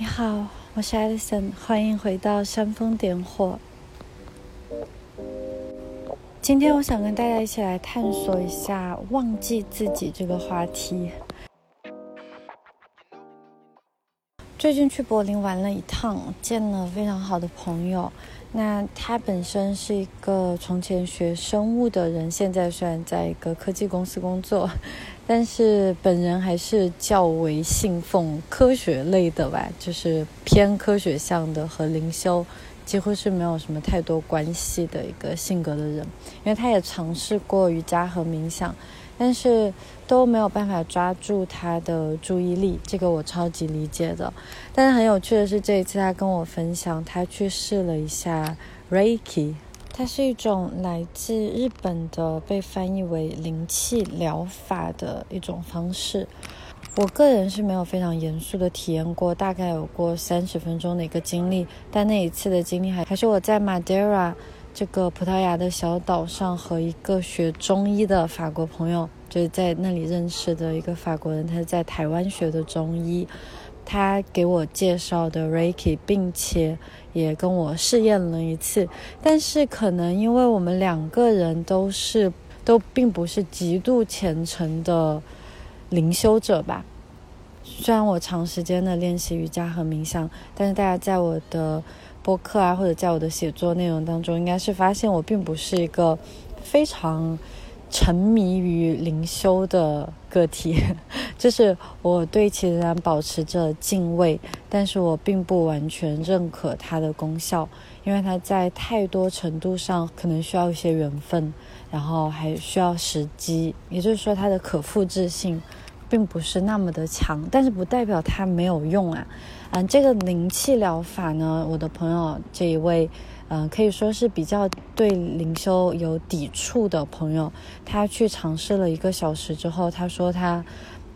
你好，我是 Alison，欢迎回到煽风点火。今天我想跟大家一起来探索一下忘记自己这个话题。最近去柏林玩了一趟，见了非常好的朋友。那他本身是一个从前学生物的人，现在虽然在一个科技公司工作，但是本人还是较为信奉科学类的吧，就是偏科学向的，和灵修几乎是没有什么太多关系的一个性格的人。因为他也尝试过瑜伽和冥想。但是都没有办法抓住他的注意力，这个我超级理解的。但是很有趣的是，这一次他跟我分享，他去试了一下 Reiki，它是一种来自日本的被翻译为灵气疗法的一种方式。我个人是没有非常严肃的体验过，大概有过三十分钟的一个经历。但那一次的经历还还是我在 Madeira。这个葡萄牙的小岛上，和一个学中医的法国朋友，就是在那里认识的一个法国人，他在台湾学的中医，他给我介绍的 Reiki，并且也跟我试验了一次。但是可能因为我们两个人都是都并不是极度虔诚的灵修者吧，虽然我长时间的练习瑜伽和冥想，但是大家在我的。播客啊，或者在我的写作内容当中，应该是发现我并不是一个非常沉迷于灵修的个体，就是我对其仍然保持着敬畏，但是我并不完全认可它的功效，因为它在太多程度上可能需要一些缘分，然后还需要时机，也就是说它的可复制性并不是那么的强，但是不代表它没有用啊。嗯，这个灵气疗法呢，我的朋友这一位，嗯，可以说是比较对灵修有抵触的朋友，他去尝试了一个小时之后，他说他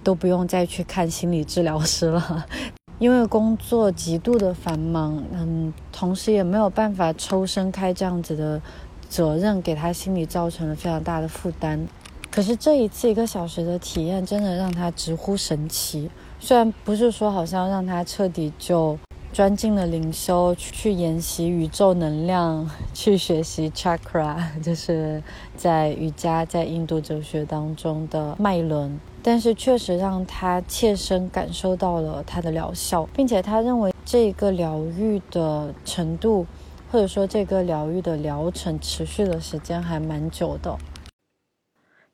都不用再去看心理治疗师了，因为工作极度的繁忙，嗯，同时也没有办法抽身开这样子的责任，给他心里造成了非常大的负担。可是这一次一个小时的体验，真的让他直呼神奇。虽然不是说好像让他彻底就钻进了灵修，去研习宇宙能量，去学习 chakra，就是在瑜伽在印度哲学当中的脉轮，但是确实让他切身感受到了它的疗效，并且他认为这个疗愈的程度，或者说这个疗愈的疗程持续的时间还蛮久的。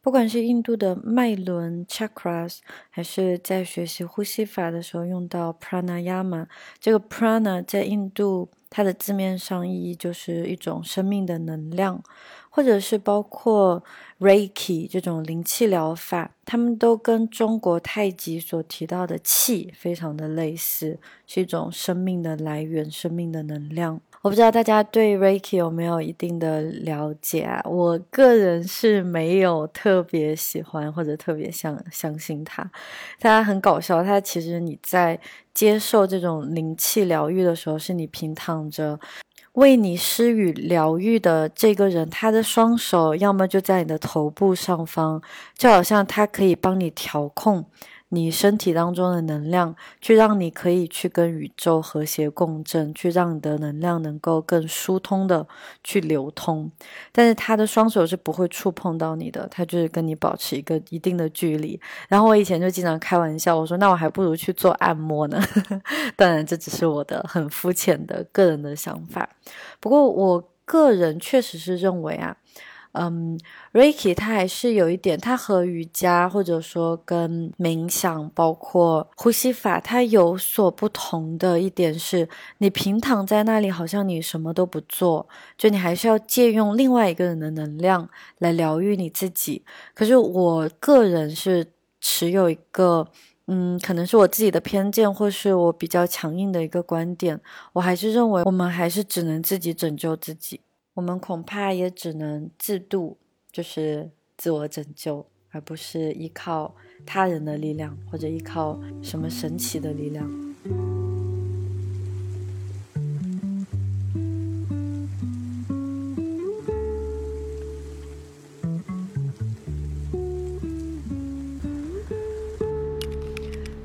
不管是印度的脉轮 chakras，还是在学习呼吸法的时候用到 pranayama，这个 prana 在印度它的字面上意义就是一种生命的能量，或者是包括 reiki 这种灵气疗法，他们都跟中国太极所提到的气非常的类似，是一种生命的来源，生命的能量。我不知道大家对 Reiki 有没有一定的了解啊？我个人是没有特别喜欢或者特别相相信它。它很搞笑，它其实你在接受这种灵气疗愈的时候，是你平躺着，为你施予疗愈的这个人，他的双手要么就在你的头部上方，就好像他可以帮你调控。你身体当中的能量，去让你可以去跟宇宙和谐共振，去让你的能量能够更疏通的去流通。但是他的双手是不会触碰到你的，他就是跟你保持一个一定的距离。然后我以前就经常开玩笑，我说那我还不如去做按摩呢。当然这只是我的很肤浅的个人的想法。不过我个人确实是认为啊。嗯，Reiki 它还是有一点，它和瑜伽或者说跟冥想，包括呼吸法，它有所不同的一点是，你平躺在那里，好像你什么都不做，就你还是要借用另外一个人的能量来疗愈你自己。可是我个人是持有一个，嗯，可能是我自己的偏见，或是我比较强硬的一个观点，我还是认为我们还是只能自己拯救自己。我们恐怕也只能自渡，就是自我拯救，而不是依靠他人的力量，或者依靠什么神奇的力量。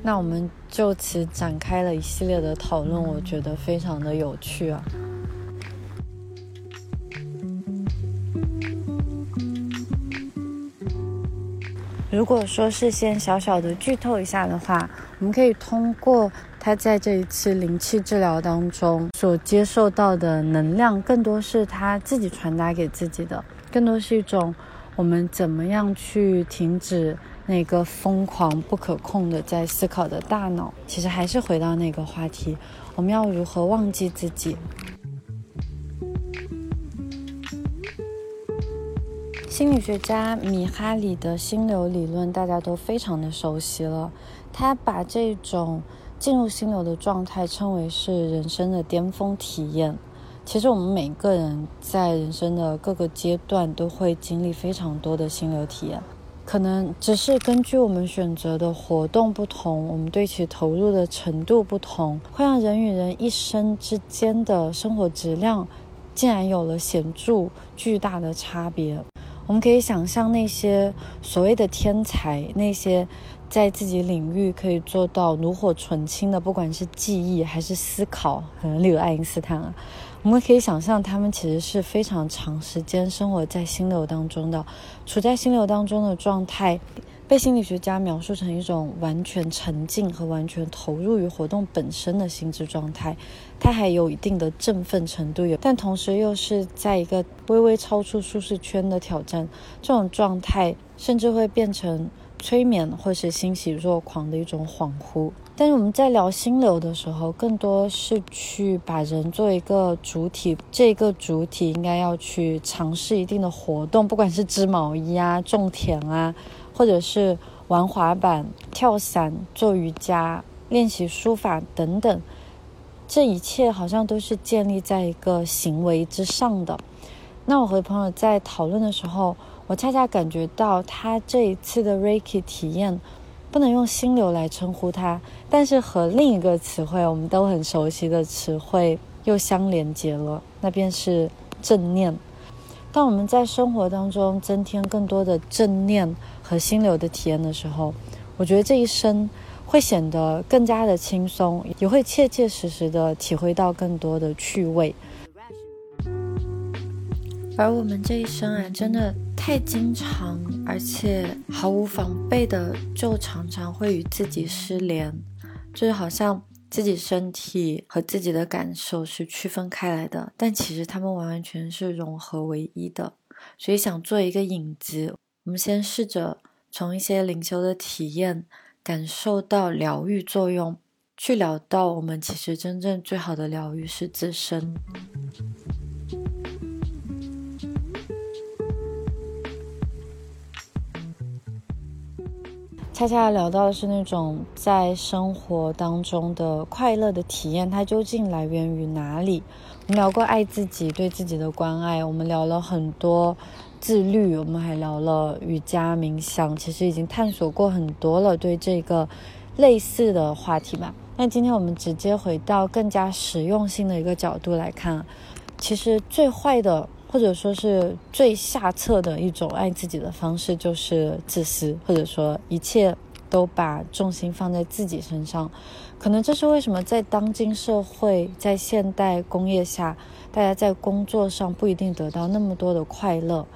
那我们就此展开了一系列的讨论，我觉得非常的有趣啊。如果说是先小小的剧透一下的话，我们可以通过他在这一次灵气治疗当中所接受到的能量，更多是他自己传达给自己的，更多是一种我们怎么样去停止那个疯狂不可控的在思考的大脑。其实还是回到那个话题，我们要如何忘记自己。心理学家米哈里的心流理论，大家都非常的熟悉了。他把这种进入心流的状态称为是人生的巅峰体验。其实我们每个人在人生的各个阶段都会经历非常多的心流体验，可能只是根据我们选择的活动不同，我们对其投入的程度不同，会让人与人一生之间的生活质量竟然有了显著巨大的差别。我们可以想象那些所谓的天才，那些在自己领域可以做到炉火纯青的，不管是记忆还是思考，可能例如爱因斯坦啊，我们可以想象他们其实是非常长时间生活在心流当中的，处在心流当中的状态。被心理学家描述成一种完全沉浸和完全投入于活动本身的心智状态，它还有一定的振奋程度，有，但同时又是在一个微微超出舒适圈的挑战。这种状态甚至会变成催眠或是欣喜若狂的一种恍惚。但是我们在聊心流的时候，更多是去把人做一个主体，这个主体应该要去尝试一定的活动，不管是织毛衣啊、种田啊。或者是玩滑板、跳伞、做瑜伽、练习书法等等，这一切好像都是建立在一个行为之上的。那我和朋友在讨论的时候，我恰恰感觉到他这一次的 Reiki 体验，不能用心流来称呼它，但是和另一个词汇我们都很熟悉的词汇又相连接了，那便是正念。当我们在生活当中增添更多的正念和心流的体验的时候，我觉得这一生会显得更加的轻松，也会切切实实的体会到更多的趣味。而我们这一生啊，真的太经常，而且毫无防备的，就常常会与自己失联，就是好像。自己身体和自己的感受是区分开来的，但其实他们完完全是融合为一的。所以想做一个影子，我们先试着从一些灵修的体验，感受到疗愈作用，去聊到我们其实真正最好的疗愈是自身。恰恰聊到的是那种在生活当中的快乐的体验，它究竟来源于哪里？我们聊过爱自己，对自己的关爱，我们聊了很多自律，我们还聊了瑜伽冥想，其实已经探索过很多了对这个类似的话题吧。那今天我们直接回到更加实用性的一个角度来看，其实最坏的。或者说是最下策的一种爱自己的方式，就是自私，或者说一切都把重心放在自己身上。可能这是为什么在当今社会，在现代工业下，大家在工作上不一定得到那么多的快乐。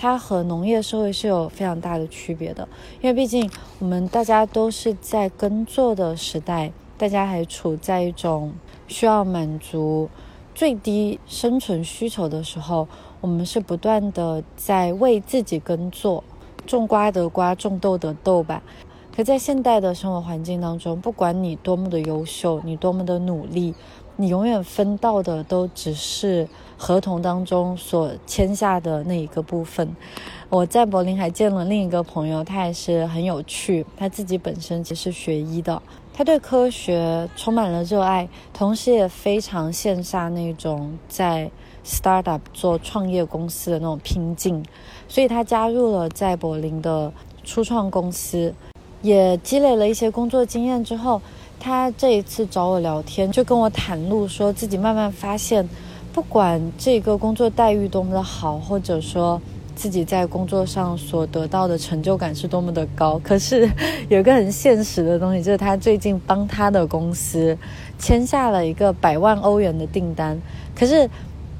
它和农业社会是有非常大的区别的，因为毕竟我们大家都是在耕作的时代，大家还处在一种需要满足。最低生存需求的时候，我们是不断的在为自己耕作，种瓜得瓜，种豆得豆吧。可在现代的生活环境当中，不管你多么的优秀，你多么的努力，你永远分到的都只是合同当中所签下的那一个部分。我在柏林还见了另一个朋友，他也是很有趣，他自己本身其实是学医的。他对科学充满了热爱，同时也非常羡煞那种在 startup 做创业公司的那种拼劲，所以他加入了在柏林的初创公司，也积累了一些工作经验之后，他这一次找我聊天，就跟我袒露说自己慢慢发现，不管这个工作待遇多么的好，或者说自己在工作上所得到的成就感是多么的高。可是有一个很现实的东西，就是他最近帮他的公司签下了一个百万欧元的订单。可是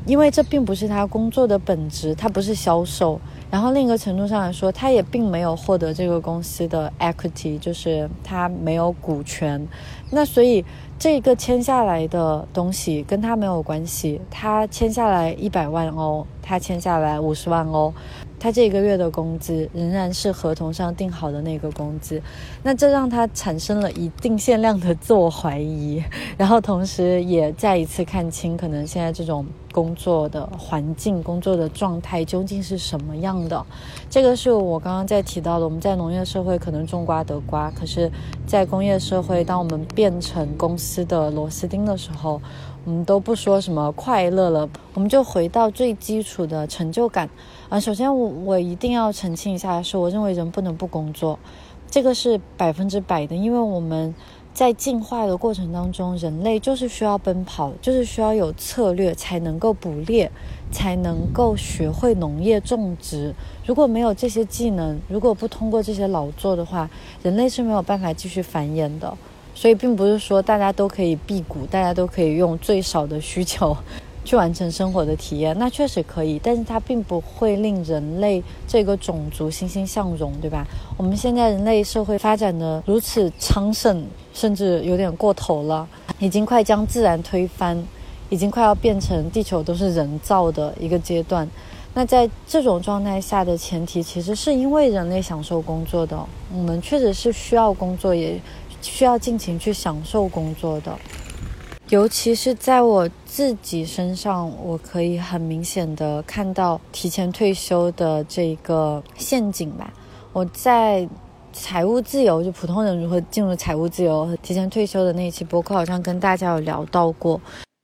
因为这并不是他工作的本质，他不是销售。然后另一个程度上来说，他也并没有获得这个公司的 equity，就是他没有股权。那所以这个签下来的东西跟他没有关系。他签下来一百万欧，他签下来五十万欧。他这个月的工资仍然是合同上定好的那个工资，那这让他产生了一定限量的自我怀疑，然后同时也再一次看清可能现在这种工作的环境、工作的状态究竟是什么样的。这个是我刚刚在提到的，我们在农业社会可能种瓜得瓜，可是，在工业社会，当我们变成公司的螺丝钉的时候。我们都不说什么快乐了，我们就回到最基础的成就感啊。首先，我我一定要澄清一下，是我认为人不能不工作，这个是百分之百的，因为我们在进化的过程当中，人类就是需要奔跑，就是需要有策略才能够捕猎，才能够学会农业种植。如果没有这些技能，如果不通过这些劳作的话，人类是没有办法继续繁衍的。所以并不是说大家都可以辟谷，大家都可以用最少的需求 去完成生活的体验，那确实可以，但是它并不会令人类这个种族欣欣向荣，对吧？我们现在人类社会发展的如此昌盛，甚至有点过头了，已经快将自然推翻，已经快要变成地球都是人造的一个阶段。那在这种状态下的前提，其实是因为人类享受工作的，我们确实是需要工作也。需要尽情去享受工作的，尤其是在我自己身上，我可以很明显的看到提前退休的这个陷阱吧。我在财务自由，就普通人如何进入财务自由和提前退休的那一期博客，好像跟大家有聊到过，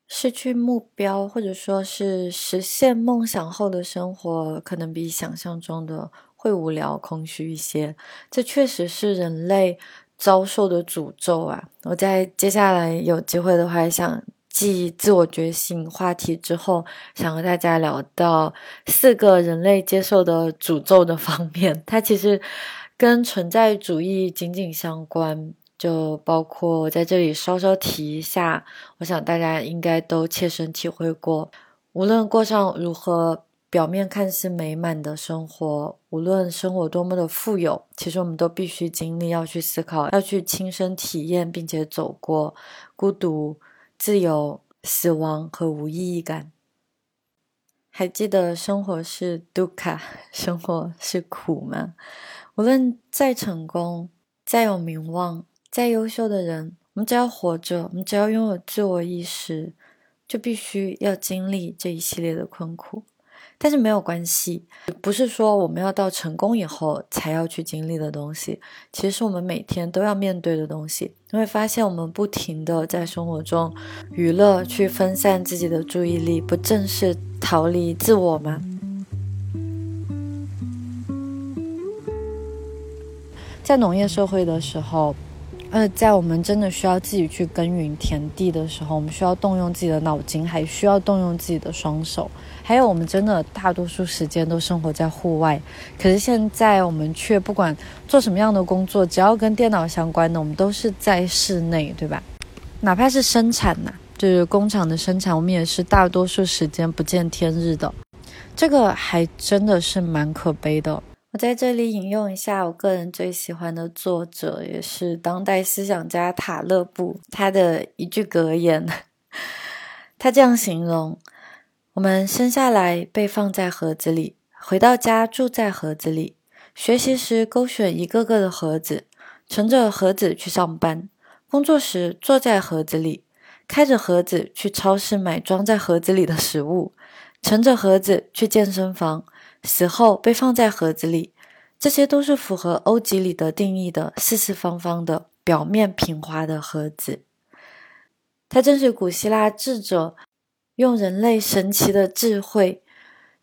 失去目标或者说是实现梦想后的生活，可能比想象中的会无聊、空虚一些。这确实是人类。遭受的诅咒啊！我在接下来有机会的话，想继自我觉醒话题之后，想和大家聊到四个人类接受的诅咒的方面。它其实跟存在主义紧紧相关，就包括我在这里稍稍提一下。我想大家应该都切身体会过，无论过上如何。表面看似美满的生活，无论生活多么的富有，其实我们都必须经历，要去思考，要去亲身体验，并且走过孤独、自由、死亡和无意义感。还记得生活是 duka，生活是苦吗？无论再成功、再有名望、再优秀的人，我们只要活着，我们只要拥有自我意识，就必须要经历这一系列的困苦。但是没有关系，不是说我们要到成功以后才要去经历的东西，其实是我们每天都要面对的东西。你会发现，我们不停的在生活中娱乐，去分散自己的注意力，不正是逃离自我吗？在农业社会的时候。呃，在我们真的需要自己去耕耘田地的时候，我们需要动用自己的脑筋，还需要动用自己的双手。还有，我们真的大多数时间都生活在户外，可是现在我们却不管做什么样的工作，只要跟电脑相关的，我们都是在室内，对吧？哪怕是生产呐，就是工厂的生产，我们也是大多数时间不见天日的。这个还真的是蛮可悲的。我在这里引用一下我个人最喜欢的作者，也是当代思想家塔勒布他的一句格言。他这样形容：我们生下来被放在盒子里，回到家住在盒子里，学习时勾选一个个的盒子，乘着盒子去上班，工作时坐在盒子里，开着盒子去超市买装在盒子里的食物，乘着盒子去健身房。死后被放在盒子里，这些都是符合欧几里得定义的四四方方的表面平滑的盒子。它正是古希腊智者用人类神奇的智慧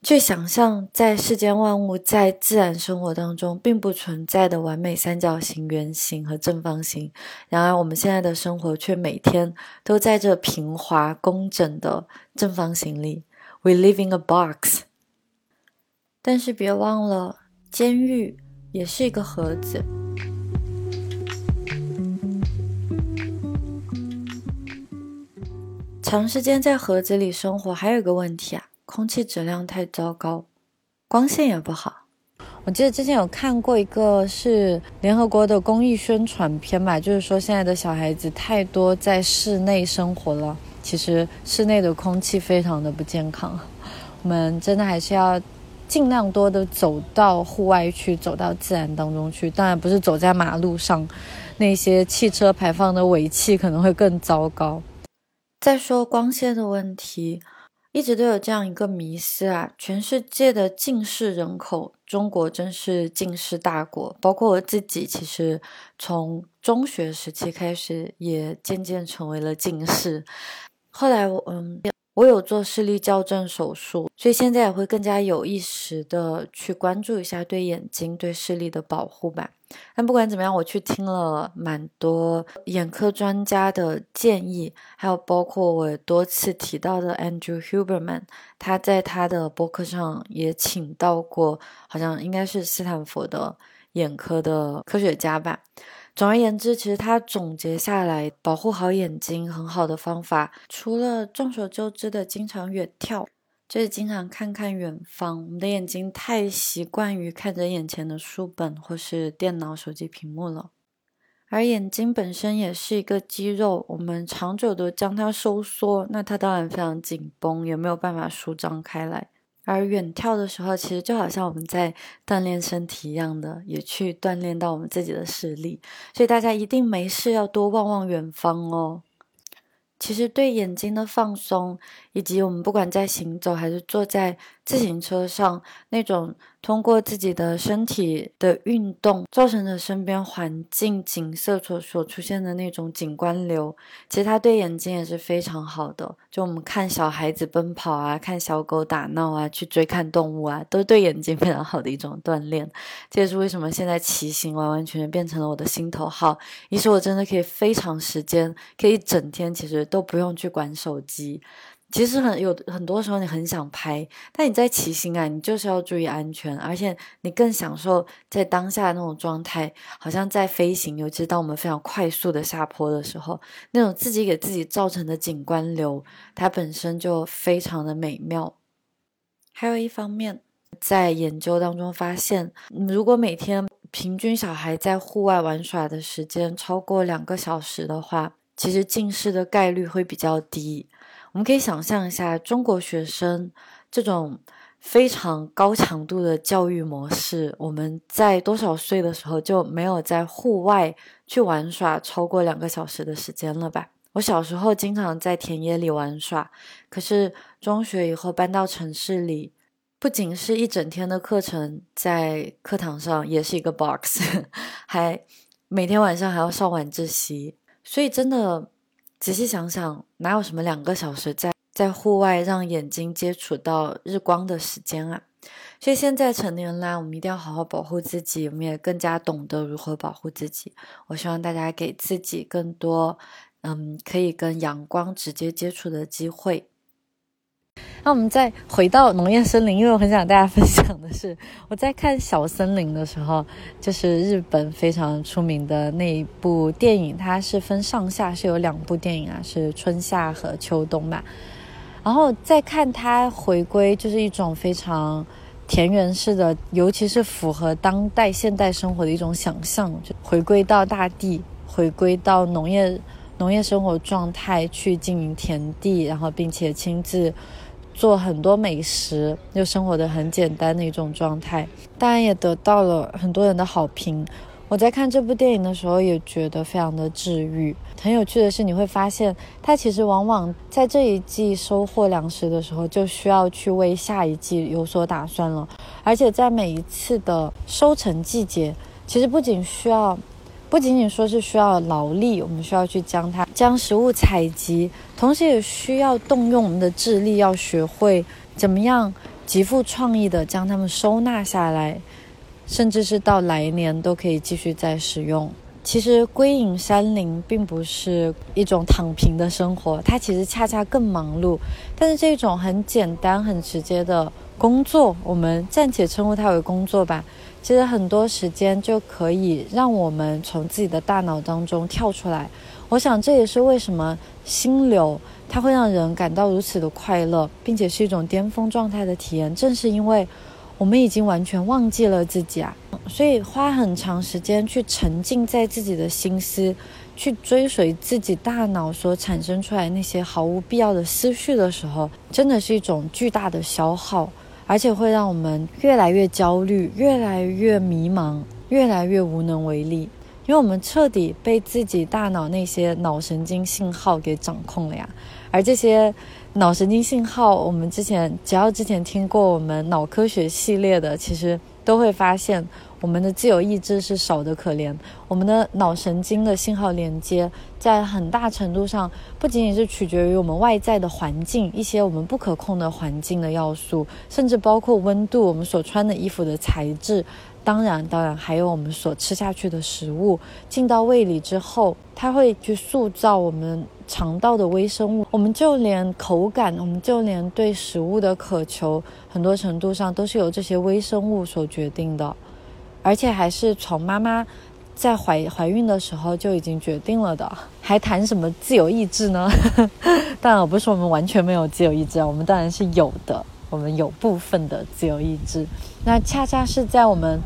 去想象，在世间万物在自然生活当中并不存在的完美三角形、圆形和正方形。然而，我们现在的生活却每天都在这平滑工整的正方形里。We live in a box. 但是别忘了，监狱也是一个盒子。长时间在盒子里生活，还有一个问题啊，空气质量太糟糕，光线也不好。我记得之前有看过一个是联合国的公益宣传片吧，就是说现在的小孩子太多在室内生活了，其实室内的空气非常的不健康。我们真的还是要尽量多的走到户外去，走到自然当中去。当然不是走在马路上，那些汽车排放的尾气可能会更糟糕。再说光线的问题，一直都有这样一个迷思啊，全世界的近视人口，中国真是近视大国。包括我自己，其实从中学时期开始，也渐渐成为了近视。后来我嗯。我有做视力校正手术，所以现在也会更加有意识的去关注一下对眼睛、对视力的保护吧。但不管怎么样，我去听了蛮多眼科专家的建议，还有包括我多次提到的 Andrew Huberman，他在他的博客上也请到过，好像应该是斯坦福的眼科的科学家吧。总而言之，其实他总结下来，保护好眼睛很好的方法，除了众所周知的经常远眺，就是经常看看远方。我们的眼睛太习惯于看着眼前的书本或是电脑、手机屏幕了，而眼睛本身也是一个肌肉，我们长久的将它收缩，那它当然非常紧绷，也没有办法舒张开来。而远眺的时候，其实就好像我们在锻炼身体一样的，也去锻炼到我们自己的视力。所以大家一定没事要多望望远方哦。其实对眼睛的放松，以及我们不管在行走还是坐在自行车上，那种通过自己的身体的运动造成的身边环境景色所所出现的那种景观流，其实它对眼睛也是非常好的。就我们看小孩子奔跑啊，看小狗打闹啊，去追看动物啊，都对眼睛非常好的一种锻炼。这也是为什么现在骑行完完全全变成了我的心头好。一是我真的可以非常时间，可以整天，其实。都不用去管手机，其实很有很多时候你很想拍，但你在骑行啊，你就是要注意安全，而且你更享受在当下的那种状态，好像在飞行。尤其当我们非常快速的下坡的时候，那种自己给自己造成的景观流，它本身就非常的美妙。还有一方面，在研究当中发现，如果每天平均小孩在户外玩耍的时间超过两个小时的话，其实近视的概率会比较低。我们可以想象一下，中国学生这种非常高强度的教育模式，我们在多少岁的时候就没有在户外去玩耍超过两个小时的时间了吧？我小时候经常在田野里玩耍，可是中学以后搬到城市里，不仅是一整天的课程在课堂上，也是一个 box，还每天晚上还要上晚自习。所以，真的仔细想想，哪有什么两个小时在在户外让眼睛接触到日光的时间啊？所以现在成年啦，我们一定要好好保护自己，我们也更加懂得如何保护自己。我希望大家给自己更多，嗯，可以跟阳光直接接触的机会。那我们再回到农业森林，因为我很想大家分享的是，我在看《小森林》的时候，就是日本非常出名的那一部电影，它是分上下，是有两部电影啊，是春夏和秋冬嘛。然后再看它回归，就是一种非常田园式的，尤其是符合当代现代生活的一种想象，就回归到大地，回归到农业农业生活状态去经营田地，然后并且亲自。做很多美食，又生活的很简单的一种状态，当然也得到了很多人的好评。我在看这部电影的时候，也觉得非常的治愈。很有趣的是，你会发现，它其实往往在这一季收获粮食的时候，就需要去为下一季有所打算了。而且在每一次的收成季节，其实不仅需要。不仅仅说是需要劳力，我们需要去将它将食物采集，同时也需要动用我们的智力，要学会怎么样极富创意的将它们收纳下来，甚至是到来年都可以继续再使用。其实归隐山林并不是一种躺平的生活，它其实恰恰更忙碌。但是这种很简单、很直接的工作，我们暂且称呼它为工作吧。其实很多时间就可以让我们从自己的大脑当中跳出来。我想这也是为什么心流它会让人感到如此的快乐，并且是一种巅峰状态的体验。正是因为我们已经完全忘记了自己啊。所以花很长时间去沉浸在自己的心思，去追随自己大脑所产生出来那些毫无必要的思绪的时候，真的是一种巨大的消耗，而且会让我们越来越焦虑、越来越迷茫、越来越无能为力，因为我们彻底被自己大脑那些脑神经信号给掌控了呀。而这些脑神经信号，我们之前只要之前听过我们脑科学系列的，其实都会发现。我们的自由意志是少得可怜，我们的脑神经的信号连接在很大程度上不仅仅是取决于我们外在的环境，一些我们不可控的环境的要素，甚至包括温度、我们所穿的衣服的材质，当然，当然还有我们所吃下去的食物进到胃里之后，它会去塑造我们肠道的微生物。我们就连口感，我们就连对食物的渴求，很多程度上都是由这些微生物所决定的。而且还是从妈妈在怀怀孕的时候就已经决定了的，还谈什么自由意志呢？当然，我不是我们完全没有自由意志啊，我们当然是有的，我们有部分的自由意志。那恰恰是在我们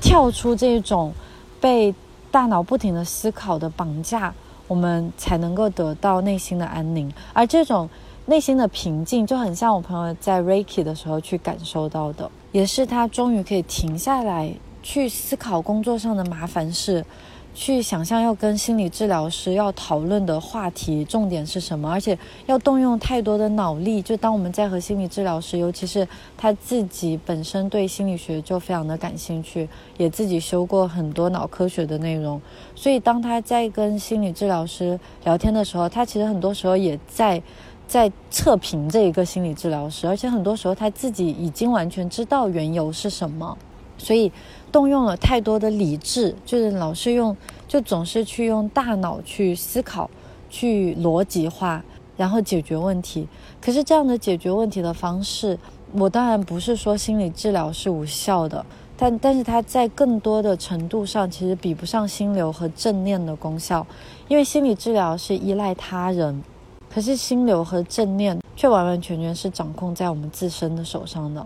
跳出这种被大脑不停的思考的绑架，我们才能够得到内心的安宁。而这种内心的平静，就很像我朋友在 Reiki 的时候去感受到的，也是他终于可以停下来。去思考工作上的麻烦事，去想象要跟心理治疗师要讨论的话题重点是什么，而且要动用太多的脑力。就当我们在和心理治疗师，尤其是他自己本身对心理学就非常的感兴趣，也自己修过很多脑科学的内容，所以当他在跟心理治疗师聊天的时候，他其实很多时候也在在测评这一个心理治疗师，而且很多时候他自己已经完全知道缘由是什么，所以。动用了太多的理智，就是老是用，就总是去用大脑去思考，去逻辑化，然后解决问题。可是这样的解决问题的方式，我当然不是说心理治疗是无效的，但但是它在更多的程度上其实比不上心流和正念的功效，因为心理治疗是依赖他人，可是心流和正念却完完全全是掌控在我们自身的手上的。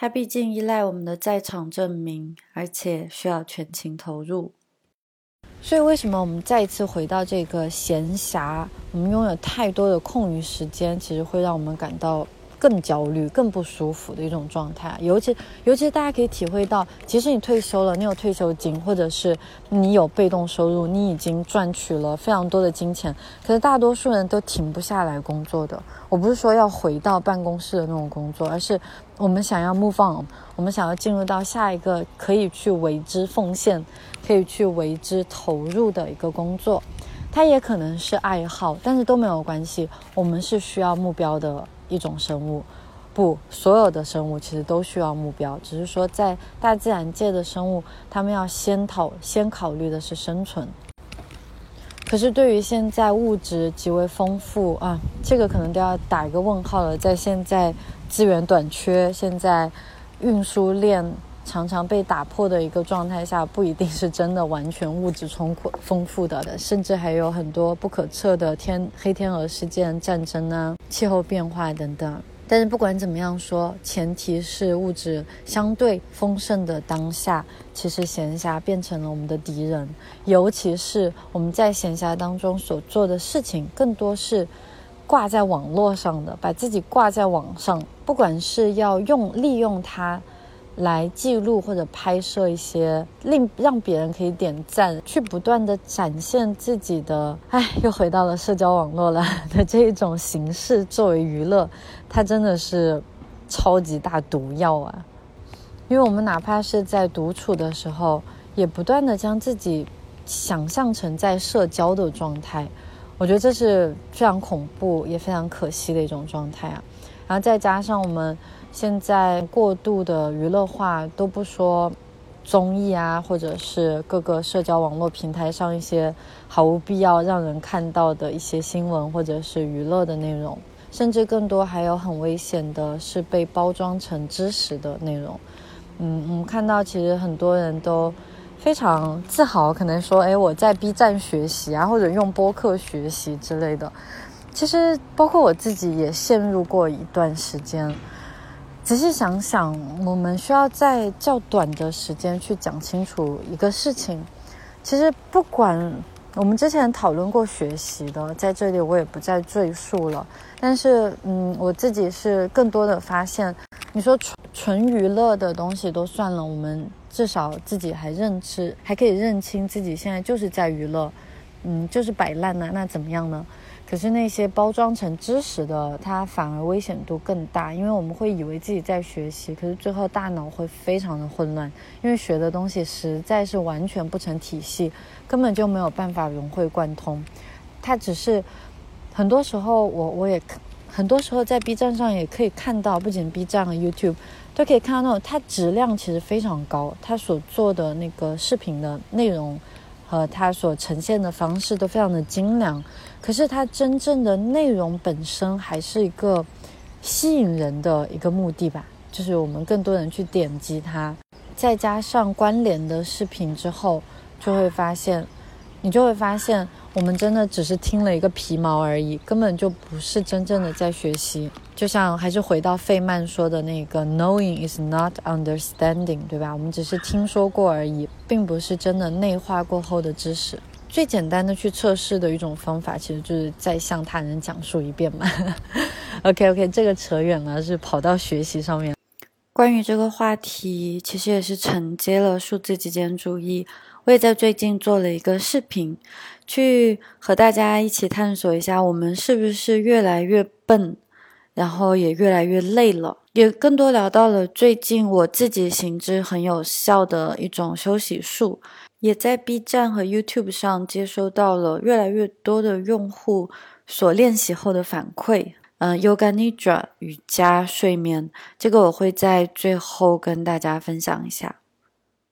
它毕竟依赖我们的在场证明，而且需要全情投入。所以，为什么我们再一次回到这个闲暇？我们拥有太多的空余时间，其实会让我们感到。更焦虑、更不舒服的一种状态，尤其尤其是大家可以体会到，即使你退休了，你有退休金，或者是你有被动收入，你已经赚取了非常多的金钱，可是大多数人都停不下来工作的。我不是说要回到办公室的那种工作，而是我们想要 move on，我们想要进入到下一个可以去为之奉献、可以去为之投入的一个工作。它也可能是爱好，但是都没有关系。我们是需要目标的。一种生物，不，所有的生物其实都需要目标，只是说在大自然界的生物，他们要先讨先考虑的是生存。可是对于现在物质极为丰富啊，这个可能都要打一个问号了。在现在资源短缺、现在运输链常常被打破的一个状态下，不一定是真的完全物质充丰富的，甚至还有很多不可测的天黑天鹅事件、战争啊。气候变化等等，但是不管怎么样说，前提是物质相对丰盛的当下，其实闲暇变成了我们的敌人。尤其是我们在闲暇当中所做的事情，更多是挂在网络上的，把自己挂在网上，不管是要用利用它。来记录或者拍摄一些令让别人可以点赞，去不断的展现自己的，哎，又回到了社交网络了的这一种形式作为娱乐，它真的是超级大毒药啊！因为我们哪怕是在独处的时候，也不断的将自己想象成在社交的状态，我觉得这是非常恐怖也非常可惜的一种状态啊！然后再加上我们。现在过度的娱乐化都不说，综艺啊，或者是各个社交网络平台上一些毫无必要让人看到的一些新闻或者是娱乐的内容，甚至更多还有很危险的是被包装成知识的内容。嗯，我们看到其实很多人都非常自豪，可能说，哎，我在 B 站学习啊，或者用播客学习之类的。其实包括我自己也陷入过一段时间。仔细想想，我们需要在较短的时间去讲清楚一个事情。其实，不管我们之前讨论过学习的，在这里我也不再赘述了。但是，嗯，我自己是更多的发现，你说纯纯娱乐的东西都算了，我们至少自己还认知，还可以认清自己现在就是在娱乐，嗯，就是摆烂呢，那怎么样呢？可是那些包装成知识的，它反而危险度更大，因为我们会以为自己在学习，可是最后大脑会非常的混乱，因为学的东西实在是完全不成体系，根本就没有办法融会贯通。它只是很多时候，我我也很多时候在 B 站上也可以看到，不仅 B 站和 YouTube 都可以看到那种，它质量其实非常高，它所做的那个视频的内容。和它所呈现的方式都非常的精良，可是它真正的内容本身还是一个吸引人的一个目的吧，就是我们更多人去点击它，再加上关联的视频之后，就会发现，你就会发现。我们真的只是听了一个皮毛而已，根本就不是真正的在学习。就像还是回到费曼说的那个 “knowing is not understanding”，对吧？我们只是听说过而已，并不是真的内化过后的知识。最简单的去测试的一种方法，其实就是再向他人讲述一遍嘛。OK OK，这个扯远了，是跑到学习上面。关于这个话题，其实也是承接了数字极简主义。我也在最近做了一个视频。去和大家一起探索一下，我们是不是越来越笨，然后也越来越累了，也更多聊到了最近我自己行之很有效的一种休息术，也在 B 站和 YouTube 上接收到了越来越多的用户所练习后的反馈。嗯，Yoga Nidra 瑜伽睡眠，这个我会在最后跟大家分享一下。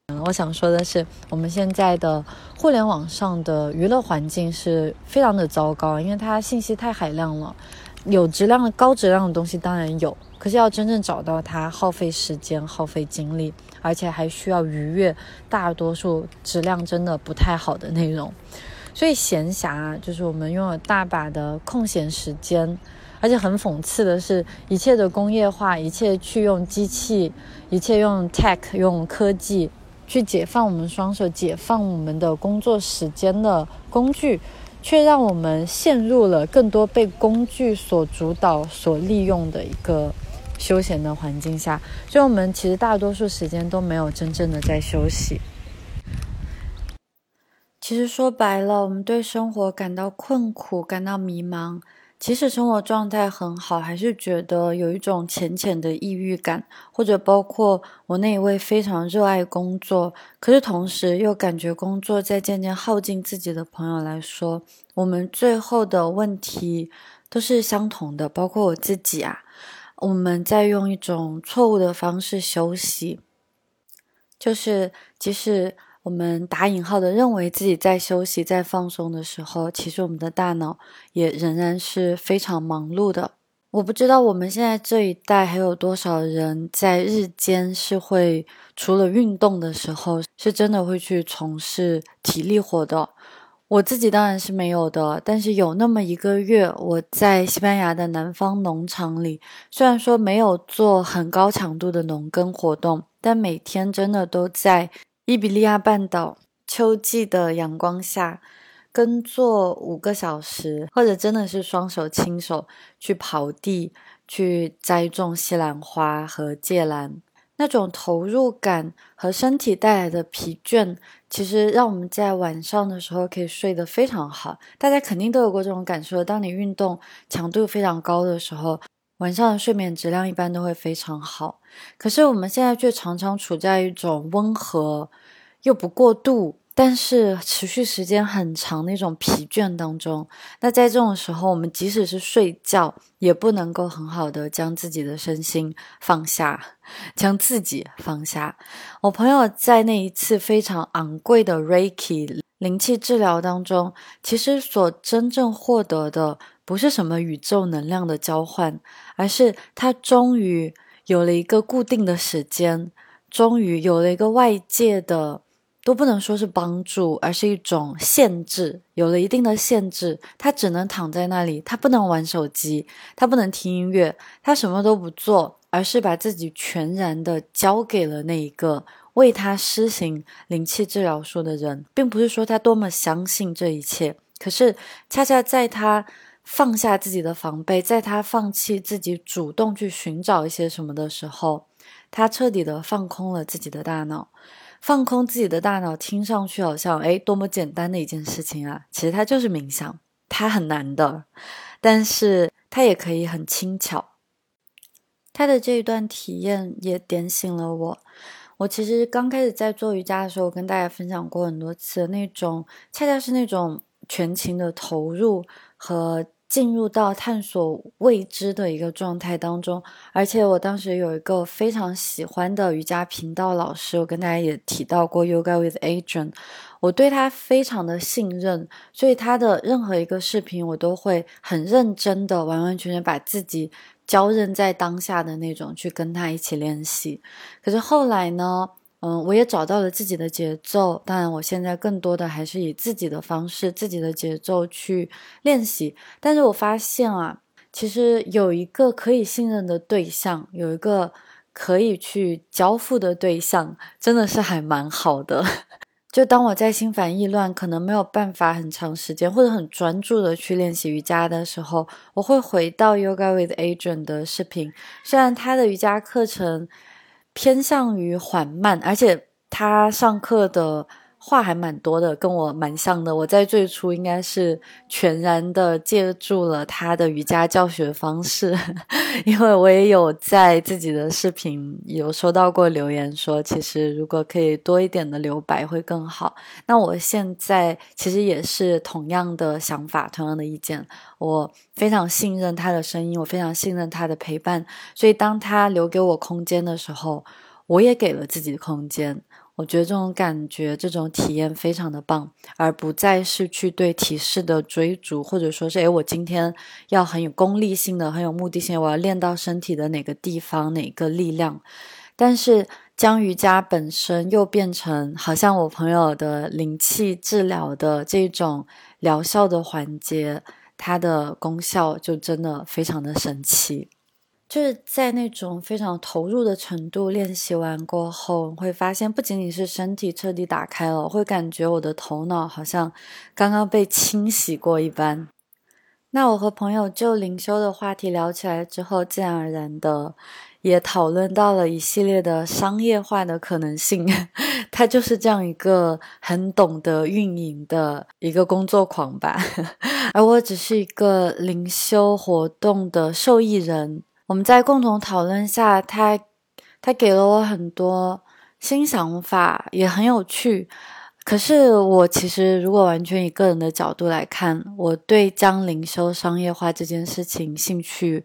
嗯，我想说的是，我们现在的互联网上的娱乐环境是非常的糟糕，因为它信息太海量了。有质量的、高质量的东西当然有，可是要真正找到它，耗费时间、耗费精力，而且还需要逾越大多数质量真的不太好的内容。所以闲暇就是我们拥有大把的空闲时间，而且很讽刺的是，一切的工业化，一切去用机器，一切用 tech 用科技。去解放我们双手、解放我们的工作时间的工具，却让我们陷入了更多被工具所主导、所利用的一个休闲的环境下。所以，我们其实大多数时间都没有真正的在休息。其实说白了，我们对生活感到困苦、感到迷茫。即使生活状态很好，还是觉得有一种浅浅的抑郁感，或者包括我那一位非常热爱工作，可是同时又感觉工作在渐渐耗尽自己的朋友来说，我们最后的问题都是相同的，包括我自己啊，我们在用一种错误的方式休息，就是即使。我们打引号的认为自己在休息、在放松的时候，其实我们的大脑也仍然是非常忙碌的。我不知道我们现在这一代还有多少人在日间是会除了运动的时候，是真的会去从事体力活的。我自己当然是没有的，但是有那么一个月，我在西班牙的南方农场里，虽然说没有做很高强度的农耕活动，但每天真的都在。伊比利亚半岛秋季的阳光下，耕作五个小时，或者真的是双手亲手去刨地、去栽种西兰花和芥兰，那种投入感和身体带来的疲倦，其实让我们在晚上的时候可以睡得非常好。大家肯定都有过这种感受：当你运动强度非常高的时候，晚上的睡眠质量一般都会非常好。可是我们现在却常常处在一种温和又不过度，但是持续时间很长那种疲倦当中，那在这种时候，我们即使是睡觉，也不能够很好的将自己的身心放下，将自己放下。我朋友在那一次非常昂贵的 Reiki 灵气治疗当中，其实所真正获得的，不是什么宇宙能量的交换，而是他终于有了一个固定的时间，终于有了一个外界的。都不能说是帮助，而是一种限制。有了一定的限制，他只能躺在那里，他不能玩手机，他不能听音乐，他什么都不做，而是把自己全然的交给了那一个为他施行灵气治疗术的人，并不是说他多么相信这一切，可是恰恰在他放下自己的防备，在他放弃自己主动去寻找一些什么的时候，他彻底的放空了自己的大脑。放空自己的大脑，听上去好像诶多么简单的一件事情啊！其实它就是冥想，它很难的，但是它也可以很轻巧。他的这一段体验也点醒了我。我其实刚开始在做瑜伽的时候，跟大家分享过很多次，那种恰恰是那种全情的投入和。进入到探索未知的一个状态当中，而且我当时有一个非常喜欢的瑜伽频道老师，我跟大家也提到过 Yoga with Adrian，我对他非常的信任，所以他的任何一个视频我都会很认真的、完完全全把自己交任在当下的那种去跟他一起练习。可是后来呢？嗯，我也找到了自己的节奏。当然，我现在更多的还是以自己的方式、自己的节奏去练习。但是我发现啊，其实有一个可以信任的对象，有一个可以去交付的对象，真的是还蛮好的。就当我在心烦意乱，可能没有办法很长时间或者很专注的去练习瑜伽的时候，我会回到 Yoga with Adrian 的视频。虽然他的瑜伽课程。偏向于缓慢，而且他上课的话还蛮多的，跟我蛮像的。我在最初应该是全然的借助了他的瑜伽教学方式，因为我也有在自己的视频有收到过留言说，其实如果可以多一点的留白会更好。那我现在其实也是同样的想法，同样的意见。我非常信任他的声音，我非常信任他的陪伴，所以当他留给我空间的时候，我也给了自己的空间。我觉得这种感觉、这种体验非常的棒，而不再是去对体式的追逐，或者说是诶，我今天要很有功利性的、很有目的性，我要练到身体的哪个地方、哪个力量。但是将瑜伽本身又变成好像我朋友的灵气治疗的这种疗效的环节。它的功效就真的非常的神奇，就是在那种非常投入的程度练习完过后，会发现不仅仅是身体彻底打开了，会感觉我的头脑好像刚刚被清洗过一般。那我和朋友就灵修的话题聊起来之后，自然而然的。也讨论到了一系列的商业化的可能性，他就是这样一个很懂得运营的一个工作狂吧，而我只是一个灵修活动的受益人。我们在共同讨论下，他他给了我很多新想法，也很有趣。可是我其实如果完全以个人的角度来看，我对将灵修商业化这件事情兴趣。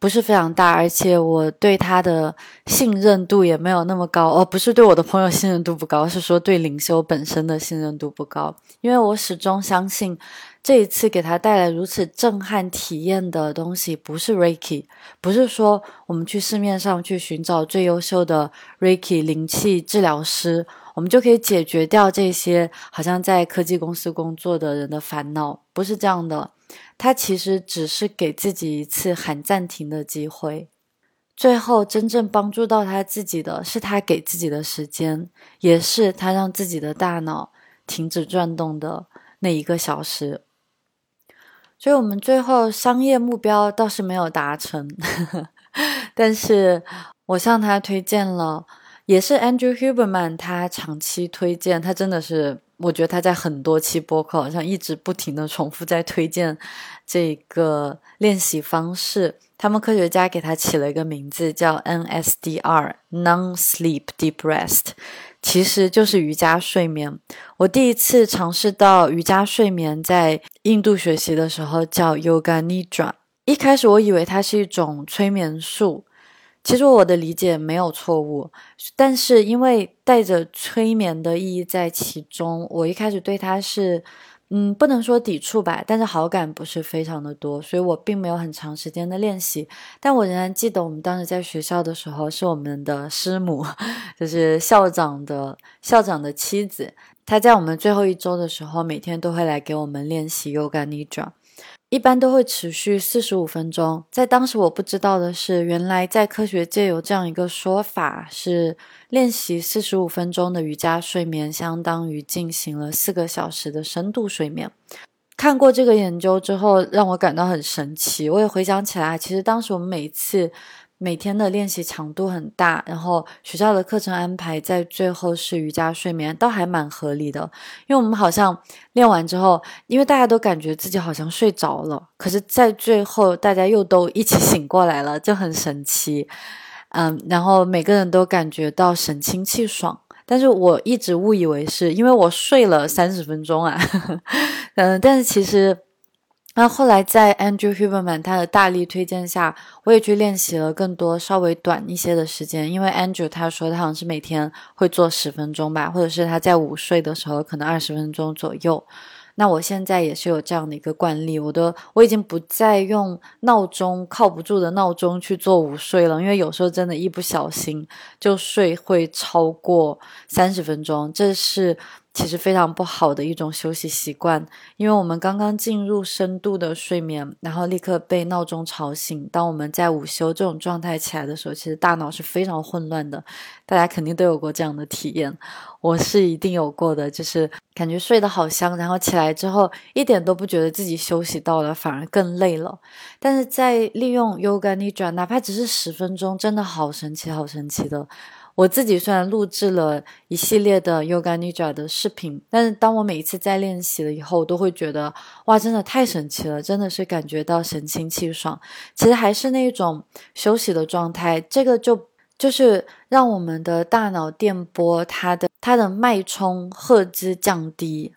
不是非常大，而且我对他的信任度也没有那么高。哦，不是对我的朋友信任度不高，是说对灵修本身的信任度不高。因为我始终相信，这一次给他带来如此震撼体验的东西，不是 Reiki，不是说我们去市面上去寻找最优秀的 Reiki 灵气治疗师，我们就可以解决掉这些好像在科技公司工作的人的烦恼，不是这样的。他其实只是给自己一次喊暂停的机会，最后真正帮助到他自己的是他给自己的时间，也是他让自己的大脑停止转动的那一个小时。所以，我们最后商业目标倒是没有达成，但是我向他推荐了，也是 Andrew Huberman 他长期推荐，他真的是。我觉得他在很多期播客好像一直不停的重复在推荐这个练习方式。他们科学家给他起了一个名字叫 NSDR（Non-Sleep Deep Rest），其实就是瑜伽睡眠。我第一次尝试到瑜伽睡眠，在印度学习的时候叫 Yoga Nidra。一开始我以为它是一种催眠术。其实我的理解没有错误，但是因为带着催眠的意义在其中，我一开始对它是，嗯，不能说抵触吧，但是好感不是非常的多，所以我并没有很长时间的练习。但我仍然记得我们当时在学校的时候，是我们的师母，就是校长的校长的妻子，她在我们最后一周的时候，每天都会来给我们练习 Yoga Nidra。一般都会持续四十五分钟。在当时我不知道的是，原来在科学界有这样一个说法：是练习四十五分钟的瑜伽睡眠，相当于进行了四个小时的深度睡眠。看过这个研究之后，让我感到很神奇。我也回想起来，其实当时我们每一次。每天的练习强度很大，然后学校的课程安排在最后是瑜伽睡眠，倒还蛮合理的。因为我们好像练完之后，因为大家都感觉自己好像睡着了，可是，在最后大家又都一起 醒过来了，就很神奇。嗯，然后每个人都感觉到神清气爽，但是我一直误以为是因为我睡了三十分钟啊，嗯，但是其实。那后来在 Andrew Huberman 他的大力推荐下，我也去练习了更多稍微短一些的时间。因为 Andrew 他说他好像是每天会做十分钟吧，或者是他在午睡的时候可能二十分钟左右。那我现在也是有这样的一个惯例，我的我已经不再用闹钟靠不住的闹钟去做午睡了，因为有时候真的，一不小心就睡会超过三十分钟，这是。其实非常不好的一种休息习惯，因为我们刚刚进入深度的睡眠，然后立刻被闹钟吵醒。当我们在午休这种状态起来的时候，其实大脑是非常混乱的。大家肯定都有过这样的体验，我是一定有过的，就是感觉睡得好香，然后起来之后一点都不觉得自己休息到了，反而更累了。但是在利用 Yoga Nidra，哪怕只是十分钟，真的好神奇，好神奇的。我自己虽然录制了一系列的 Yoga Nidra 的视频，但是当我每一次在练习了以后，都会觉得哇，真的太神奇了，真的是感觉到神清气爽。其实还是那种休息的状态，这个就就是让我们的大脑电波它的它的脉冲赫兹降低，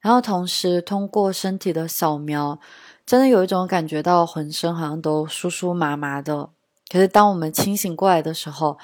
然后同时通过身体的扫描，真的有一种感觉到浑身好像都酥酥麻麻的。可是当我们清醒过来的时候，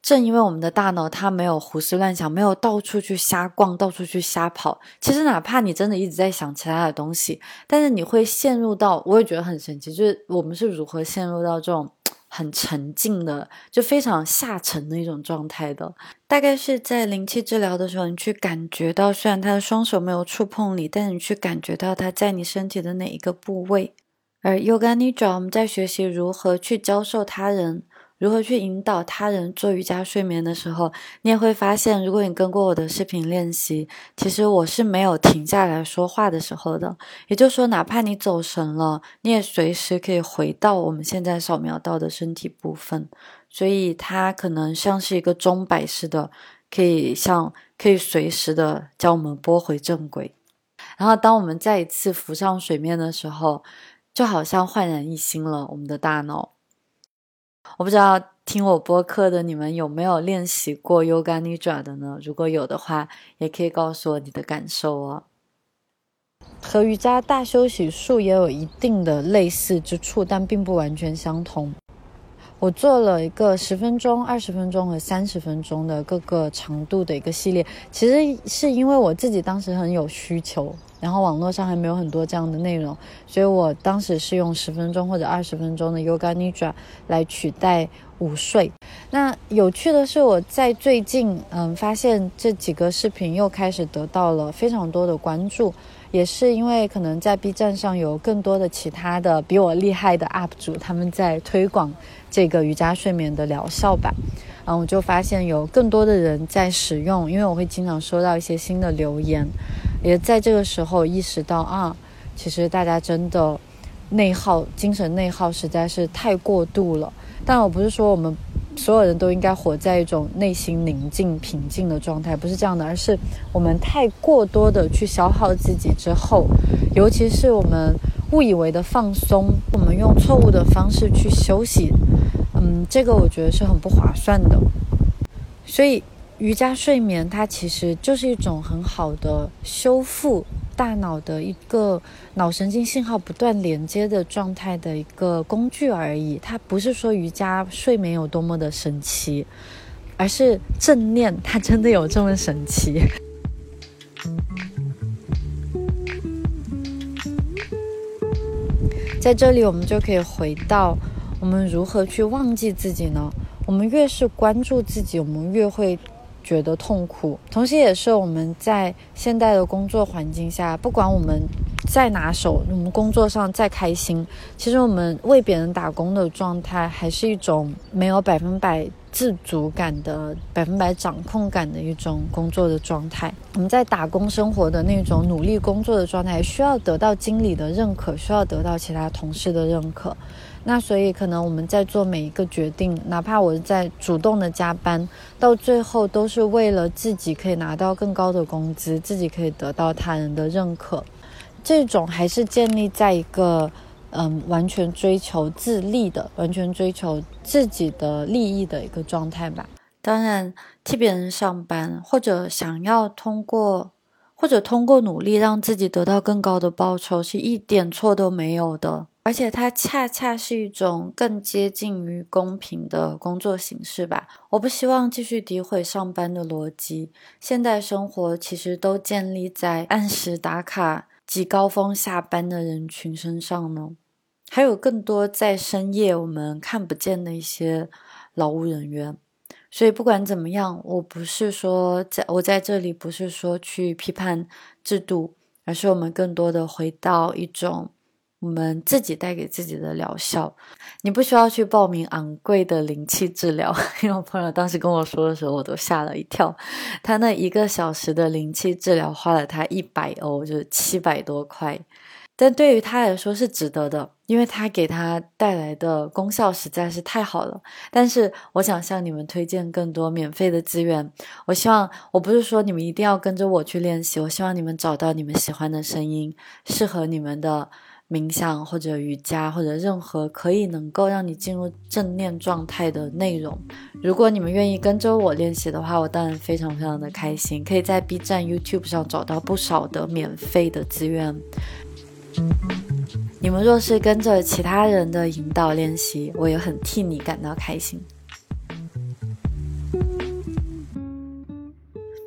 正因为我们的大脑它没有胡思乱想，没有到处去瞎逛，到处去瞎跑。其实哪怕你真的一直在想其他的东西，但是你会陷入到，我也觉得很神奇，就是我们是如何陷入到这种很沉静的，就非常下沉的一种状态的。大概是在灵气治疗的时候，你去感觉到，虽然他的双手没有触碰你，但你去感觉到他在你身体的哪一个部位。而 Yoga Nidra，我们在学习如何去教授他人。如何去引导他人做瑜伽睡眠的时候，你也会发现，如果你跟过我的视频练习，其实我是没有停下来说话的时候的。也就是说，哪怕你走神了，你也随时可以回到我们现在扫描到的身体部分。所以它可能像是一个钟摆似的，可以像可以随时的将我们拨回正轨。然后，当我们再一次浮上水面的时候，就好像焕然一新了，我们的大脑。我不知道听我播客的你们有没有练习过 Yoga Nidra 的呢？如果有的话，也可以告诉我你的感受哦。和瑜伽大休息术也有一定的类似之处，但并不完全相同。我做了一个十分钟、二十分钟和三十分钟的各个长度的一个系列，其实是因为我自己当时很有需求。然后网络上还没有很多这样的内容，所以我当时是用十分钟或者二十分钟的 Yoga Nidra 来取代午睡。那有趣的是，我在最近嗯发现这几个视频又开始得到了非常多的关注，也是因为可能在 B 站上有更多的其他的比我厉害的 UP 主他们在推广这个瑜伽睡眠的疗效吧。嗯，我就发现有更多的人在使用，因为我会经常收到一些新的留言。也在这个时候意识到啊，其实大家真的内耗、精神内耗实在是太过度了。但我不是说我们所有人都应该活在一种内心宁静、平静的状态，不是这样的，而是我们太过多的去消耗自己之后，尤其是我们误以为的放松，我们用错误的方式去休息，嗯，这个我觉得是很不划算的。所以瑜伽睡眠它其实就是一种很好的修复大脑的一个脑神经信号不断连接的状态的一个工具而已。它不是说瑜伽睡眠有多么的神奇，而是正念它真的有这么神奇。在这里，我们就可以回到我们如何去忘记自己呢？我们越是关注自己，我们越会觉得痛苦。同时，也是我们在现代的工作环境下，不管我们再拿手，我们工作上再开心，其实我们为别人打工的状态，还是一种没有百分百。自主感的百分百掌控感的一种工作的状态，我们在打工生活的那种努力工作的状态，需要得到经理的认可，需要得到其他同事的认可。那所以可能我们在做每一个决定，哪怕我在主动的加班，到最后都是为了自己可以拿到更高的工资，自己可以得到他人的认可。这种还是建立在一个。嗯，完全追求自利的，完全追求自己的利益的一个状态吧。当然，替别人上班，或者想要通过，或者通过努力让自己得到更高的报酬，是一点错都没有的。而且，它恰恰是一种更接近于公平的工作形式吧。我不希望继续诋毁上班的逻辑。现代生活其实都建立在按时打卡。极高峰下班的人群身上呢，还有更多在深夜我们看不见的一些劳务人员。所以不管怎么样，我不是说在我在这里不是说去批判制度，而是我们更多的回到一种。我们自己带给自己的疗效，你不需要去报名昂贵的灵气治疗。因为我朋友当时跟我说的时候，我都吓了一跳。他那一个小时的灵气治疗花了他一百欧，就是七百多块。但对于他来说是值得的，因为它给它带来的功效实在是太好了。但是我想向你们推荐更多免费的资源。我希望我不是说你们一定要跟着我去练习，我希望你们找到你们喜欢的声音，适合你们的。冥想或者瑜伽或者任何可以能够让你进入正念状态的内容，如果你们愿意跟着我练习的话，我当然非常非常的开心。可以在 B 站、YouTube 上找到不少的免费的资源。你们若是跟着其他人的引导练习，我也很替你感到开心。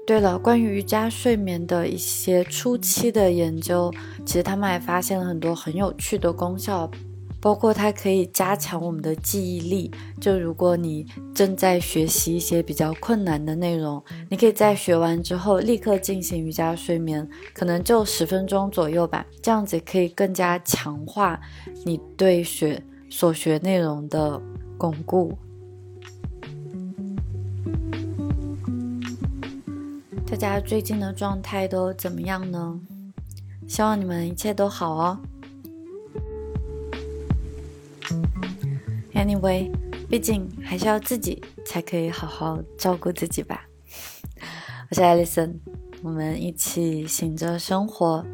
对了，关于瑜伽睡眠的一些初期的研究，其实他们还发现了很多很有趣的功效，包括它可以加强我们的记忆力。就如果你正在学习一些比较困难的内容，你可以在学完之后立刻进行瑜伽睡眠，可能就十分钟左右吧，这样子可以更加强化你对学所学内容的巩固。大家最近的状态都怎么样呢？希望你们一切都好哦。Anyway，毕竟还是要自己才可以好好照顾自己吧。我是 Alison，我们一起醒着生活。